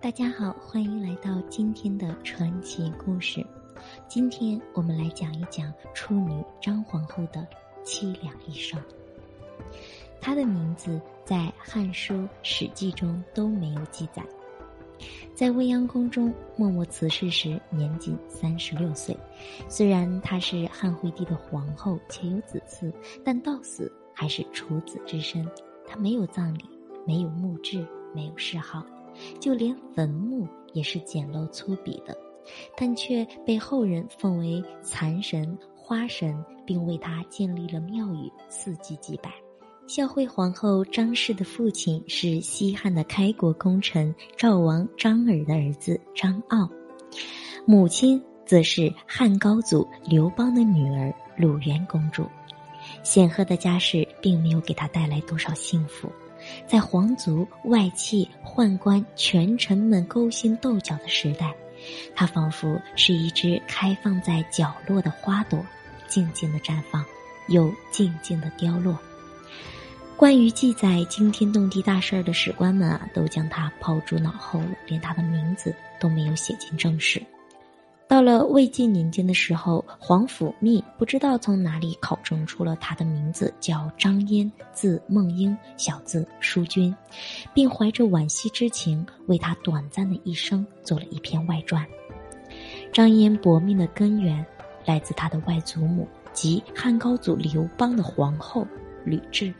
大家好，欢迎来到今天的传奇故事。今天我们来讲一讲处女张皇后的凄凉一生。她的名字在《汉书》《史记》中都没有记载。在未央宫中，默默辞世时年仅三十六岁。虽然她是汉惠帝的皇后且有子嗣，但到死还是处子之身。他没有葬礼，没有墓志，没有谥号，就连坟墓也是简陋粗鄙的。但却被后人奉为残神、花神，并为他建立了庙宇，四季祭拜。孝惠皇后张氏的父亲是西汉的开国功臣赵王张耳的儿子张敖，母亲则是汉高祖刘邦的女儿鲁元公主。显赫的家世并没有给他带来多少幸福，在皇族、外戚、宦官、权臣们勾心斗角的时代。它仿佛是一只开放在角落的花朵，静静的绽放，又静静的凋落。关于记载惊天动地大事儿的史官们啊，都将它抛诸脑后了，连他的名字都没有写进正史。到了魏晋年间的时候，皇甫谧不知道从哪里考证出了他的名字叫张嫣，字梦英，小字淑君，并怀着惋惜之情为他短暂的一生做了一篇外传。张嫣薄命的根源来自他的外祖母，即汉高祖刘邦的皇后吕雉。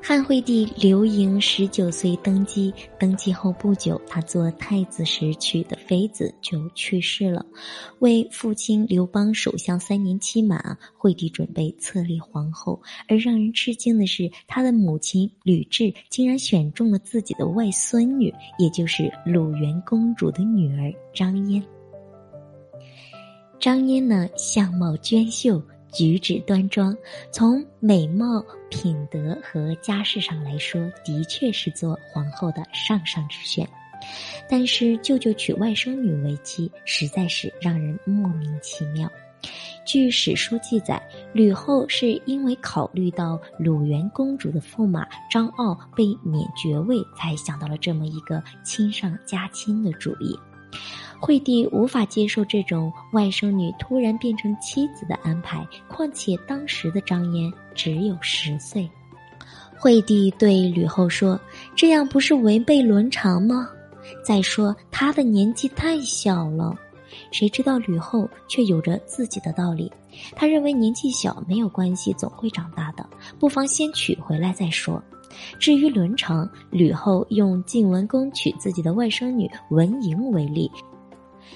汉惠帝刘盈十九岁登基，登基后不久，他做太子时娶的妃子就去世了。为父亲刘邦守相三年期满，惠帝准备册立皇后，而让人吃惊的是，他的母亲吕雉竟然选中了自己的外孙女，也就是鲁元公主的女儿张嫣。张嫣呢，相貌娟秀。举止端庄，从美貌、品德和家世上来说，的确是做皇后的上上之选。但是舅舅娶外甥女为妻，实在是让人莫名其妙。据史书记载，吕后是因为考虑到鲁元公主的驸马张敖被免爵位，才想到了这么一个亲上加亲的主意。惠帝无法接受这种外甥女突然变成妻子的安排，况且当时的张嫣只有十岁。惠帝对吕后说：“这样不是违背伦常吗？再说她的年纪太小了。”谁知道吕后却有着自己的道理，她认为年纪小没有关系，总会长大的，不妨先娶回来再说。至于伦常，吕后用晋文公娶自己的外甥女文嬴为例。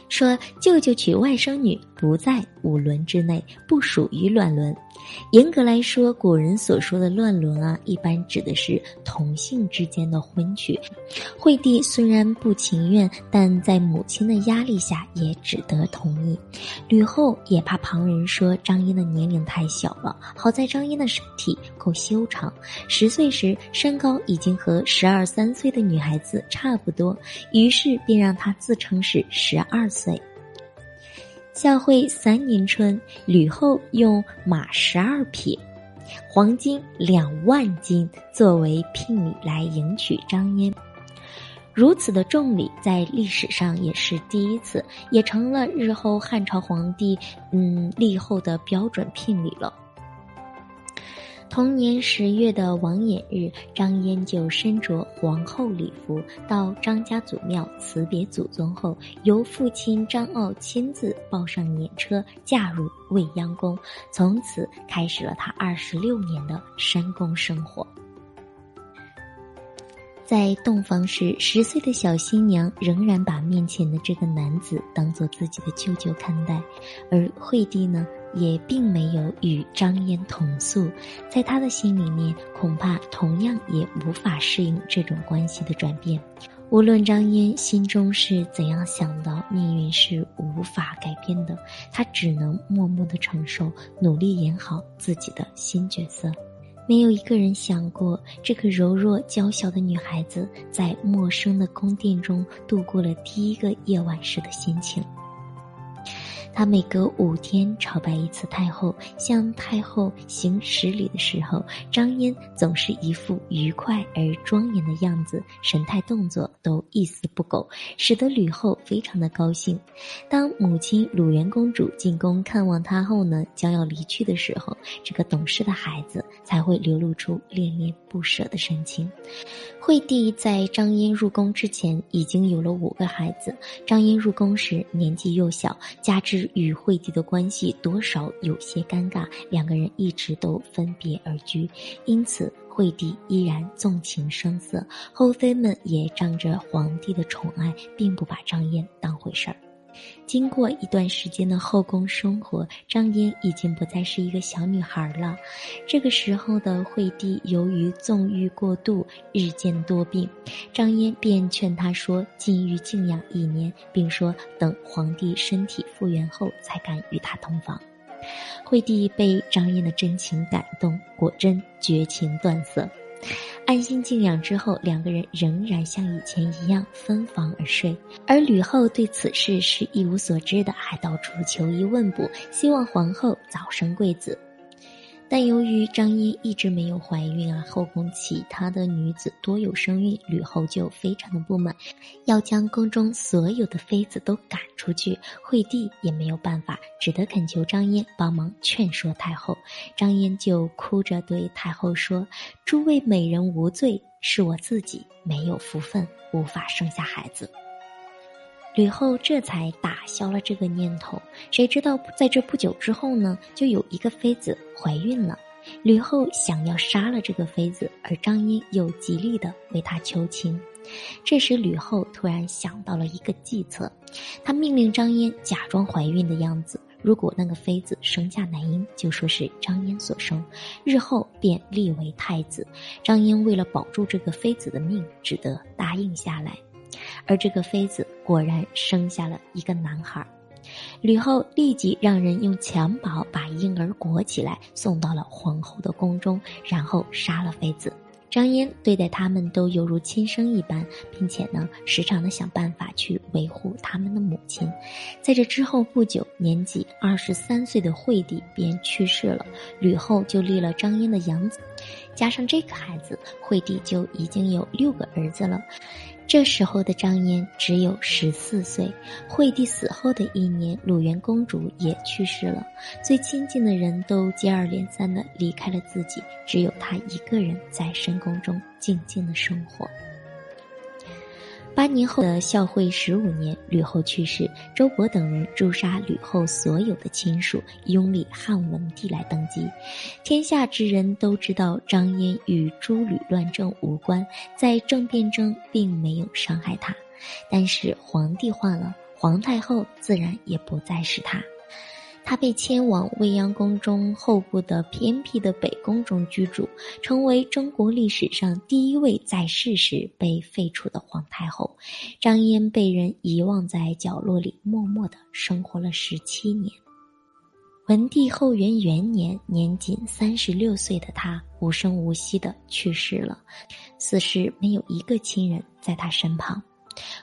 说舅舅娶外甥女不在五伦之内，不属于乱伦。严格来说，古人所说的乱伦啊，一般指的是同性之间的婚娶。惠帝虽然不情愿，但在母亲的压力下，也只得同意。吕后也怕旁人说张嫣的年龄太小了，好在张嫣的身体够修长，十岁时身高已经和十二三岁的女孩子差不多，于是便让她自称是十二二岁。孝惠三年春，吕后用马十二匹、黄金两万斤作为聘礼来迎娶张嫣。如此的重礼，在历史上也是第一次，也成了日后汉朝皇帝嗯立后的标准聘礼了。同年十月的王衍日，张嫣就身着皇后礼服到张家祖庙辞别祖宗后，由父亲张傲亲自抱上辇车，嫁入未央宫，从此开始了她二十六年的深宫生活。在洞房时，十岁的小新娘仍然把面前的这个男子当做自己的舅舅看待，而惠帝呢？也并没有与张嫣同宿，在他的心里面，恐怕同样也无法适应这种关系的转变。无论张嫣心中是怎样想的，命运是无法改变的，她只能默默的承受，努力演好自己的新角色。没有一个人想过，这个柔弱娇小的女孩子在陌生的宫殿中度过了第一个夜晚时的心情。他每隔五天朝拜一次太后，向太后行十礼的时候，张嫣总是一副愉快而庄严的样子，神态动作都一丝不苟，使得吕后非常的高兴。当母亲鲁元公主进宫看望她后呢，将要离去的时候，这个懂事的孩子才会流露出恋恋不舍的神情。惠帝在张嫣入宫之前已经有了五个孩子，张嫣入宫时年纪幼小，加之与惠帝的关系多少有些尴尬，两个人一直都分别而居，因此惠帝依然纵情声色，后妃们也仗着皇帝的宠爱，并不把张燕当回事儿。经过一段时间的后宫生活，张嫣已经不再是一个小女孩了。这个时候的惠帝由于纵欲过度，日渐多病，张嫣便劝他说：“禁欲静养一年，并说等皇帝身体复原后才敢与他同房。”惠帝被张嫣的真情感动，果真绝情断色。安心静养之后，两个人仍然像以前一样分房而睡。而吕后对此事是一无所知的，还到处求医问卜，希望皇后早生贵子。但由于张嫣一直没有怀孕啊，后宫其他的女子多有身孕，吕后就非常的不满，要将宫中所有的妃子都赶出去。惠帝也没有办法，只得恳求张嫣帮忙劝说太后。张嫣就哭着对太后说：“诸位美人无罪，是我自己没有福分，无法生下孩子。”吕后这才打消了这个念头。谁知道在这不久之后呢，就有一个妃子怀孕了。吕后想要杀了这个妃子，而张嫣又极力的为她求情。这时，吕后突然想到了一个计策，她命令张嫣假装怀孕的样子，如果那个妃子生下男婴，就说是张嫣所生，日后便立为太子。张嫣为了保住这个妃子的命，只得答应下来。而这个妃子果然生下了一个男孩，吕后立即让人用襁褓把婴儿裹起来，送到了皇后的宫中，然后杀了妃子。张嫣对待他们都犹如亲生一般，并且呢，时常的想办法去维护他们的母亲。在这之后不久，年纪二十三岁的惠帝便去世了，吕后就立了张嫣的养子，加上这个孩子，惠帝就已经有六个儿子了。这时候的张嫣只有十四岁，惠帝死后的一年，鲁元公主也去世了，最亲近的人都接二连三的离开了自己，只有她一个人在深宫中静静的生活。八年后的孝惠十五年，吕后去世，周勃等人诛杀吕后所有的亲属，拥立汉文帝来登基。天下之人都知道张嫣与诸吕乱政无关，在政变中并没有伤害他。但是皇帝换了，皇太后自然也不再是他。他被迁往未央宫中后部的偏僻的北宫中居住，成为中国历史上第一位在世时被废除的皇太后。张嫣被人遗忘在角落里，默默的生活了十七年。文帝后元元年，年仅三十六岁的他无声无息的去世了，死时没有一个亲人在他身旁。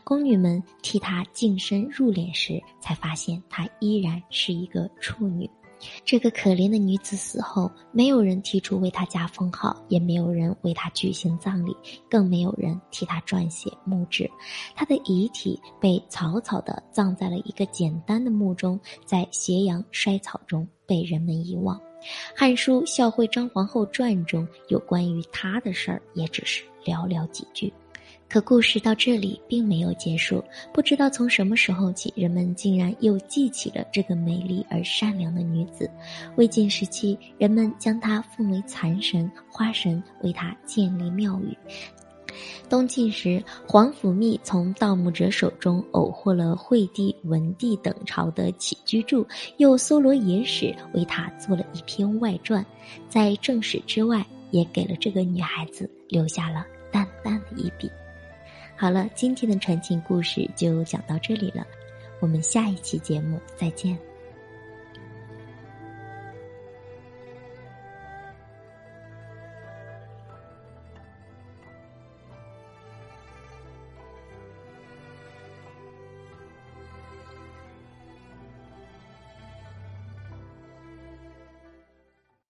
宫女们替她净身入殓时，才发现她依然是一个处女。这个可怜的女子死后，没有人提出为她加封号，也没有人为她举行葬礼，更没有人替她撰写墓志。她的遗体被草草地葬在了一个简单的墓中，在斜阳衰草中被人们遗忘。《汉书·孝惠张皇后传》中有关于她的事儿，也只是寥寥几句。可故事到这里并没有结束，不知道从什么时候起，人们竟然又记起了这个美丽而善良的女子。魏晋时期，人们将她奉为蚕神、花神，为她建立庙宇。东晋时，皇甫谧从盗墓者手中偶获了惠帝、文帝等朝的起居注，又搜罗野史，为她做了一篇外传，在正史之外，也给了这个女孩子留下了淡淡的一笔。好了，今天的传奇故事就讲到这里了，我们下一期节目再见。